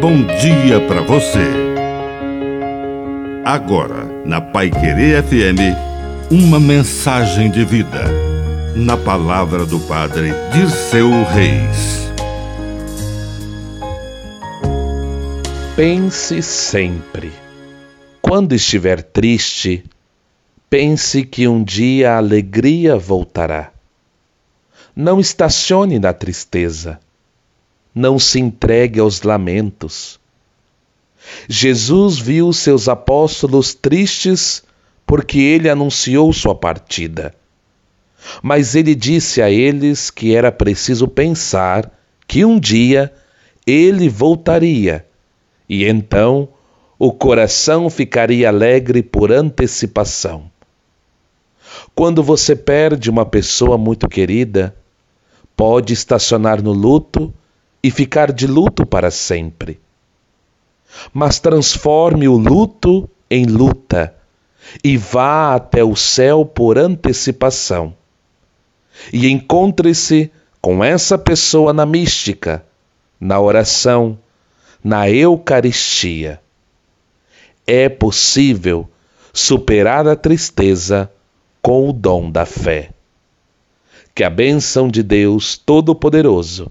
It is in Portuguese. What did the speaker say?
bom dia para você. Agora, na Pai Querer FM, uma mensagem de vida. Na palavra do Padre Dirceu Reis. Pense sempre. Quando estiver triste, pense que um dia a alegria voltará. Não estacione na tristeza não se entregue aos lamentos. Jesus viu seus apóstolos tristes porque ele anunciou sua partida. Mas ele disse a eles que era preciso pensar que um dia ele voltaria e então o coração ficaria alegre por antecipação. Quando você perde uma pessoa muito querida, pode estacionar no luto e ficar de luto para sempre. Mas transforme o luto em luta e vá até o céu por antecipação. E encontre-se com essa pessoa na mística, na oração, na Eucaristia. É possível superar a tristeza com o dom da fé. Que a bênção de Deus Todo-Poderoso